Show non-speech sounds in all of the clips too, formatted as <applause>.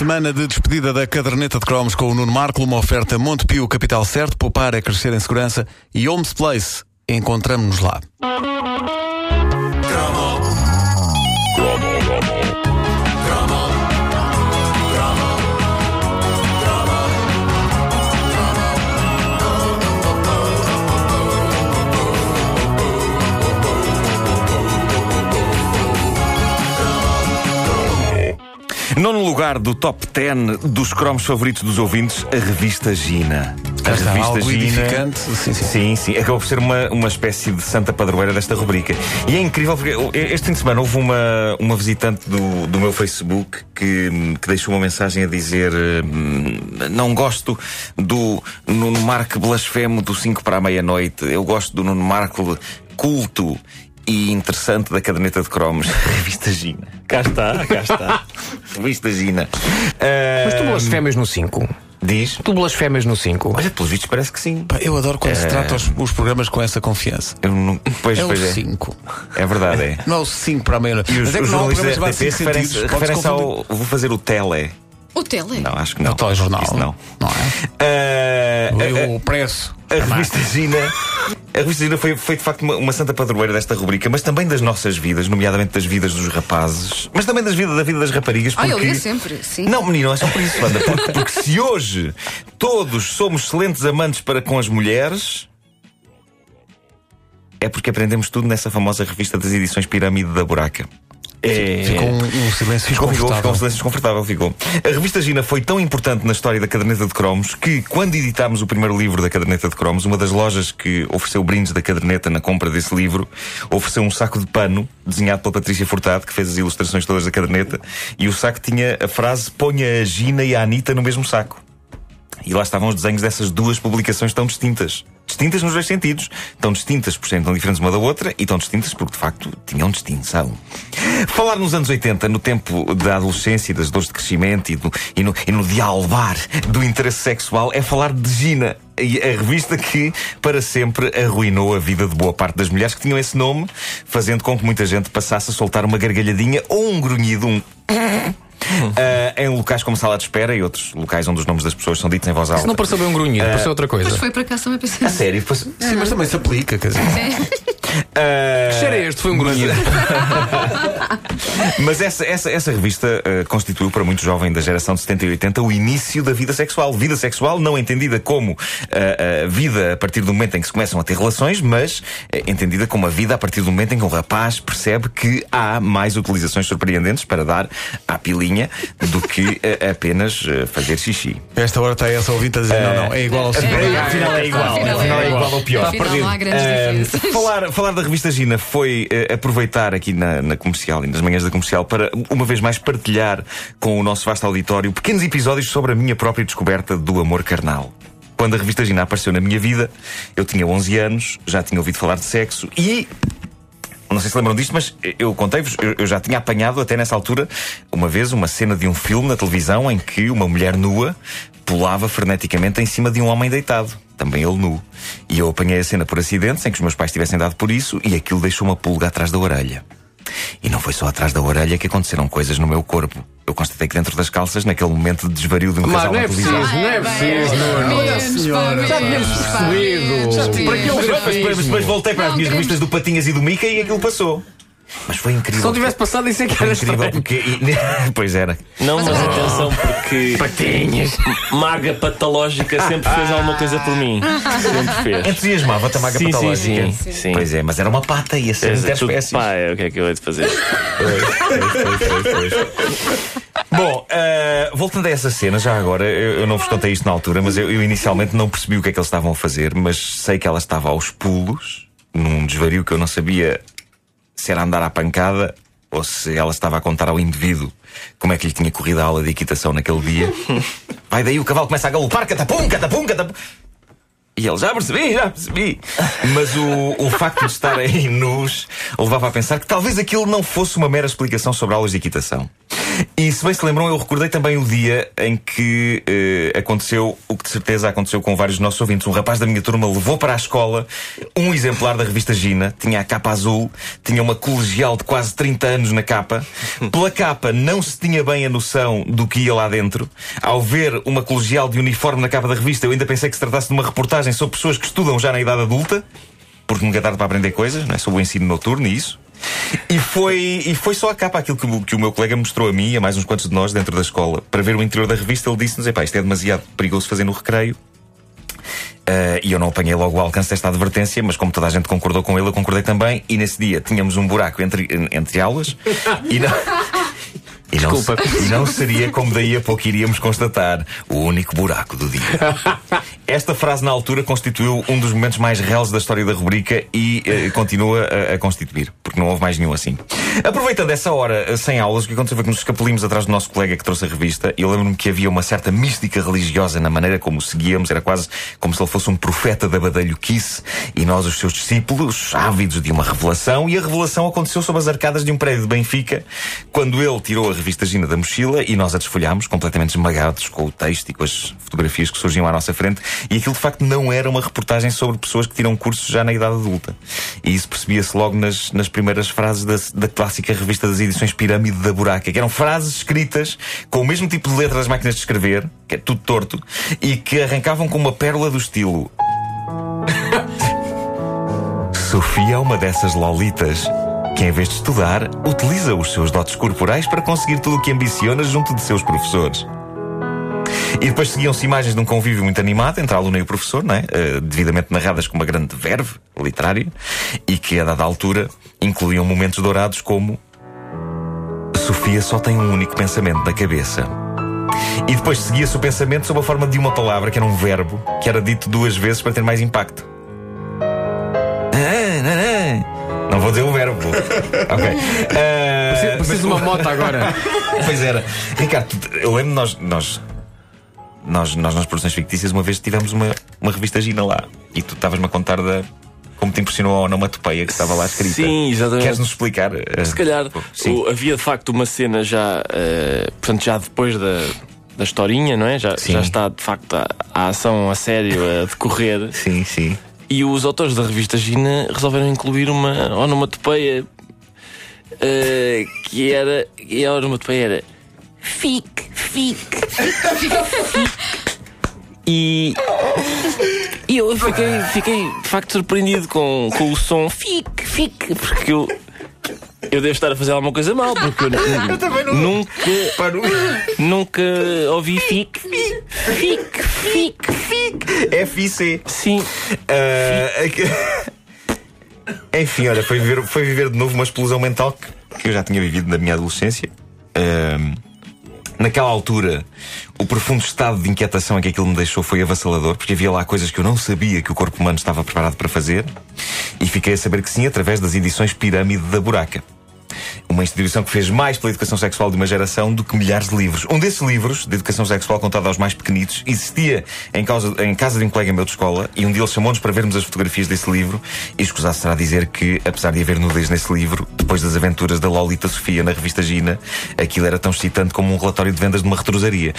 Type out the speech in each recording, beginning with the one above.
semana de despedida da caderneta de cromos com o Nuno Marco, uma oferta Montepio Capital Certo, poupar é crescer em segurança e Homes Place. Encontramos-nos lá. Nono lugar do top 10 dos cromos favoritos dos ouvintes, a revista Gina. Cá está, algo edificante. Sim, sim. Sim, sim. Acabou por ser uma, uma espécie de santa padroeira desta rubrica. E é incrível porque este fim de semana houve uma, uma visitante do, do meu Facebook que, que deixou uma mensagem a dizer hum, não gosto do Nuno Marco blasfemo do 5 para a meia-noite. Eu gosto do Nuno Marco culto e interessante da caderneta de cromos. <laughs> Revista Gina. Cá está, cá está. Revista Gina. Mas tu Ah, blasfemas no 5? Diz? Tu blasfemas no 5? Olha, pelos vistos parece que sim. Pá, Eu adoro quando se trata os, os programas com essa confiança. Eu não... Pois, É o pois é. 5. É verdade, é. Não é o 5 para a meia-noite. E os, Mas é que os não há da mais RTP 5 sentidos. referem-se Podes referem-se confundir. ao. Vou fazer o tele. O tele? Não, acho que não. O telejornal. Isso não. Não é? A- a- O preço. A revista Gina. A revista Gina foi, foi de facto uma, uma santa padroeira desta rubrica, mas também das nossas vidas, nomeadamente das vidas dos rapazes, mas também das vidas, da vida das raparigas. Ah, eu porque- lia sempre, sim. Não, menino, é só por isso, Wanda. Porque, porque se hoje todos somos excelentes amantes para com as mulheres. É porque aprendemos tudo nessa famosa revista das edições Pirâmide da Buraca. É... Ficou um, um silêncio Ficou, ficou, ficou um desconfortável. silêncio desconfortável, ficou. A revista Gina foi tão importante na história da caderneta de cromos que, quando editámos o primeiro livro da caderneta de cromos, uma das lojas que ofereceu brindes da caderneta na compra desse livro ofereceu um saco de pano desenhado pela Patrícia Furtado, que fez as ilustrações todas da caderneta, e o saco tinha a frase: ponha a Gina e a Anitta no mesmo saco. E lá estavam os desenhos dessas duas publicações tão distintas. Distintas nos dois sentidos. Tão distintas por serem tão diferentes uma da outra e tão distintas porque, de facto, tinham distinção. Falar nos anos 80, no tempo da adolescência e das dores de crescimento e, do- e no, e no dialbar do interesse sexual, é falar de Gina. A revista que, para sempre, arruinou a vida de boa parte das mulheres que tinham esse nome, fazendo com que muita gente passasse a soltar uma gargalhadinha ou um grunhido, um ah, em locais como sala de espera e outros locais onde os nomes das pessoas são ditos em voz alta. Isso não pareceu bem um grunhido, pareceu outra coisa. Mas foi para cá também pensei. A sério, depois. Sim, mas também se aplica, quer dizer. Ah, Que cheiro é este? Foi um grunhido. <laughs> Mas essa, essa, essa revista ah, constituiu para muito jovem da geração de 70 e 80 o início da vida sexual. Vida sexual não entendida como a vida a partir do momento em que se começam a ter relações, mas entendida como a vida a partir do momento em que um rapaz percebe que há mais utilizações surpreendentes para dar à pilinha do que apenas fazer xixi. Esta hora está essa ouvinte a dizer: não, não, é igual ao 5. É, afinal é igual, afinal é igual ou pior. Afinal, não há grandes diferenças. falar, falar da revista Gina foi eh, aproveitar aqui na, na comercial e nas manhãs da comercial para, uma vez mais, partilhar com o nosso vasto auditório pequenos episódios sobre a minha própria descoberta do amor carnal. Quando a revista Gina apareceu na minha vida, eu tinha 11 anos, já tinha ouvido falar de sexo e. Não sei se lembram disto, mas eu contei-vos, eu, eu já tinha apanhado até nessa altura, uma vez, uma cena de um filme na televisão em que uma mulher nua pulava freneticamente em cima de um homem deitado. Também ele nu. E eu apanhei a cena por acidente, sem que os meus pais tivessem dado por isso, e aquilo deixou uma pulga atrás da orelha. E não foi só atrás da orelha que aconteceram coisas no meu corpo. Eu constatei que dentro das calças, naquele momento de desvario de um Mas casal não na é televisão. preciso, não é preciso, Nuno. Já tínhamos percebido. Para que eu- mas, depois voltei para as Não, minhas revistas do Patinhas e do Mica e aquilo passou. Mas foi incrível. Se não tivesse passado, isso é que era incrível estranho. porque. e- <laughs> pois era. Não, mas Mas- atenção, porque Patinhas. maga patológica sempre fez alguma coisa por mim. Sempre fez. Entusiasmava-te a maga Sim, sim, patológica. sim, sim. Pois é, mas era uma pata, ia ser Tudo- interespécies. Pá, é, o que é que eu hei de fazer? Bom, ah, voltando a essa cena, já agora, eu, eu não vos contei isto na altura, mas eu, eu inicialmente não percebi o que é que eles estavam a fazer, mas sei que ela estava aos pulos, num desvario que eu não sabia se era andar à pancada ou se ela estava a contar ao indivíduo como é que lhe tinha corrido a aula de equitação naquele dia. <laughs> Vai daí, o cavalo começa a galopar, catapum, catapum, catapum. E ele, já percebi, já percebi. Mas o, o facto de estarem <laughs> nus levava a pensar que talvez aquilo não fosse uma mera explicação sobre aulas de equitação. E se bem se lembram, eu recordei também o dia em que eh, aconteceu o que de certeza aconteceu com vários dos nossos ouvintes. Um rapaz da minha turma levou para a escola um exemplar da revista Gina, tinha a capa azul, tinha uma colegial de quase 30 anos na capa. Pela capa não se tinha bem a noção do que ia lá dentro. Ao ver uma colegial de uniforme na capa da revista, eu ainda pensei que se tratasse de uma reportagem sobre pessoas que estudam já na idade adulta, porque nunca é tarde para aprender coisas, não é? sobre o ensino noturno e isso. E foi, e foi só a capa aquilo que, o- que o meu colega mostrou a mim e a mais uns quantos de nós dentro da escola. Para ver o interior da revista, ele disse-nos: isto é demasiado perigoso fazer no recreio. Ah, e eu não apanhei logo o alcance desta advertência, mas como toda a gente concordou com ele, eu concordei também. E nesse dia tínhamos um buraco entre, entre aulas e não. E não, Desculpa. e não seria como daí a pouco iríamos constatar o único buraco do dia. <laughs> Esta frase na altura constituiu um dos momentos mais reais da história da rubrica e eh, continua a, a constituir, porque não houve mais nenhum assim. Aproveitando essa hora eh, sem aulas, o que aconteceu foi que nos escapulimos atrás do nosso colega que trouxe a revista. E lembro-me que havia uma certa mística religiosa na maneira como o seguíamos, era quase como se ele fosse um profeta da badalhoquice e nós, os seus discípulos, ávidos de uma revelação, e a revelação aconteceu sob as arcadas de um prédio de Benfica, quando ele tirou a revista Gina da mochila e nós a desfolhámos, completamente esmagados com o texto e com as fotografias que surgiam à nossa frente, e aquilo de facto não era uma reportagem sobre pessoas que tiram cursos já na idade adulta. E isso percebia-se logo nas, nas primeiras frases da, da clássica revista das edições Pirâmide da Buraca, que eram frases escritas com o mesmo tipo de letra das máquinas de escrever, que é tudo torto, e que arrancavam com uma pérola do estilo. <laughs> Sofia é uma dessas lolitas que, em vez de estudar, utiliza os seus dotes corporais para conseguir tudo o que ambiciona junto de seus professores. E depois seguiam-se imagens de um convívio muito animado entre a aluna e o professor, não é? Eh, devidamente narradas com uma grande verve literária, e que, a dada altura, incluíam momentos dourados como Sofia só tem um único pensamento na cabeça. E depois seguia-se o pensamento sob a forma de uma palavra, que era um verbo, que era dito duas vezes para ter mais impacto. Não vou dizer o verbo. <laughs> ok. Ah, Preciso, preciso de uma moto agora. <laughs> Pois era. Ricardo, eu lembro nós, nós, nós, nós nas produções fictícias, uma vez tivemos uma, uma revista Gina lá e tu estavas-me a contar da. Como te impressionou a onomatopeia que estava lá escrita. Sim, exatamente. Queres-nos explicar? eh, Se calhar o- havia de facto uma cena já, eh, portanto, já depois da, da historinha, não é? Já, Sim. já está de facto a, a ação a sério a decorrer. <laughs> Sim, sim. E os autores da revista Gina resolveram incluir uma onomatopeia eh, que era. E a onomatopeia era. Fique, fique. E. E eu fiquei, fiquei de facto surpreendido com, com o som fique, fique, porque eu. Eu devo estar a fazer alguma coisa mal, porque eu, <laughs> nu- nunca, nunca ouvi fique, fique, fique, fique. FIC. Sim, que- Enfim, olha, foi viver, foi viver de novo uma explosão mental que, que eu já tinha vivido na minha adolescência. Ahm, naquela altura, o profundo estado de inquietação em que aquilo me deixou foi avassalador, porque havia lá coisas que eu não sabia que o corpo humano estava preparado para fazer, e fiquei a saber que sim através das edições Pirâmide da Buraca. Uma instituição que fez mais pela educação sexual de uma geração do que milhares de livros. Um desses livros, de educação sexual contado aos mais pequenitos, existia em, causa- em casa de um colega meu de escola e um dia ele chamou-nos para vermos as fotografias desse livro. E escusado será dizer que, apesar de haver nudez nesse livro, depois das aventuras da Lolita Sofia na revista Gina, aquilo era tão excitante como um relatório de vendas de uma retrosaria.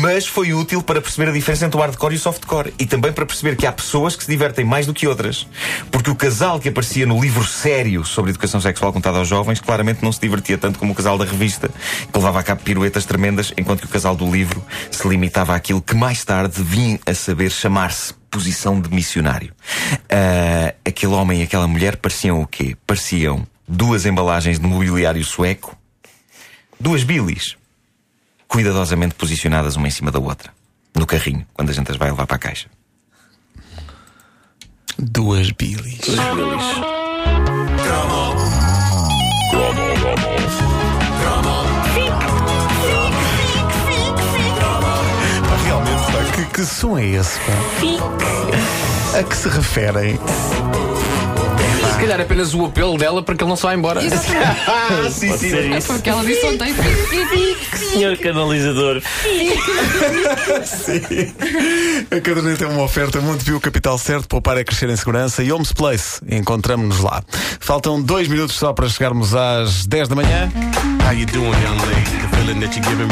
Mas foi útil para perceber a diferença entre o hardcore e o softcore. E também para perceber que há pessoas que se divertem mais do que outras. Porque o casal que aparecia no livro sério sobre educação sexual contado aos jovens claramente não se divertia tanto como o casal da revista, que levava a cabo piruetas tremendas, enquanto que o casal do livro se limitava àquilo que mais tarde vinha a saber chamar-se posição de missionário. Ah, aquele homem e aquela mulher pareciam o quê? Pareciam duas embalagens de mobiliário sueco, duas bilis, cuidadosamente posicionadas uma em cima da outra, no carrinho, quando a gente as vai levar para a caixa. Duas bilis. Pá, que, que som é esse? Pá? A que se referem? Pá, calhar é apenas o apelo dela para que ele não se vá embora. Ah, <laughs> sim, ser É porque ela disse ontem. Senhor canalizador. A caderneta é uma oferta Montepio Capital Certo, poupar é crescer em segurança e Homes Place. Encontramos-nos lá. Faltam dois minutos só para chegarmos às 10 da manhã. How you doing, young lady? The feeling that you're giving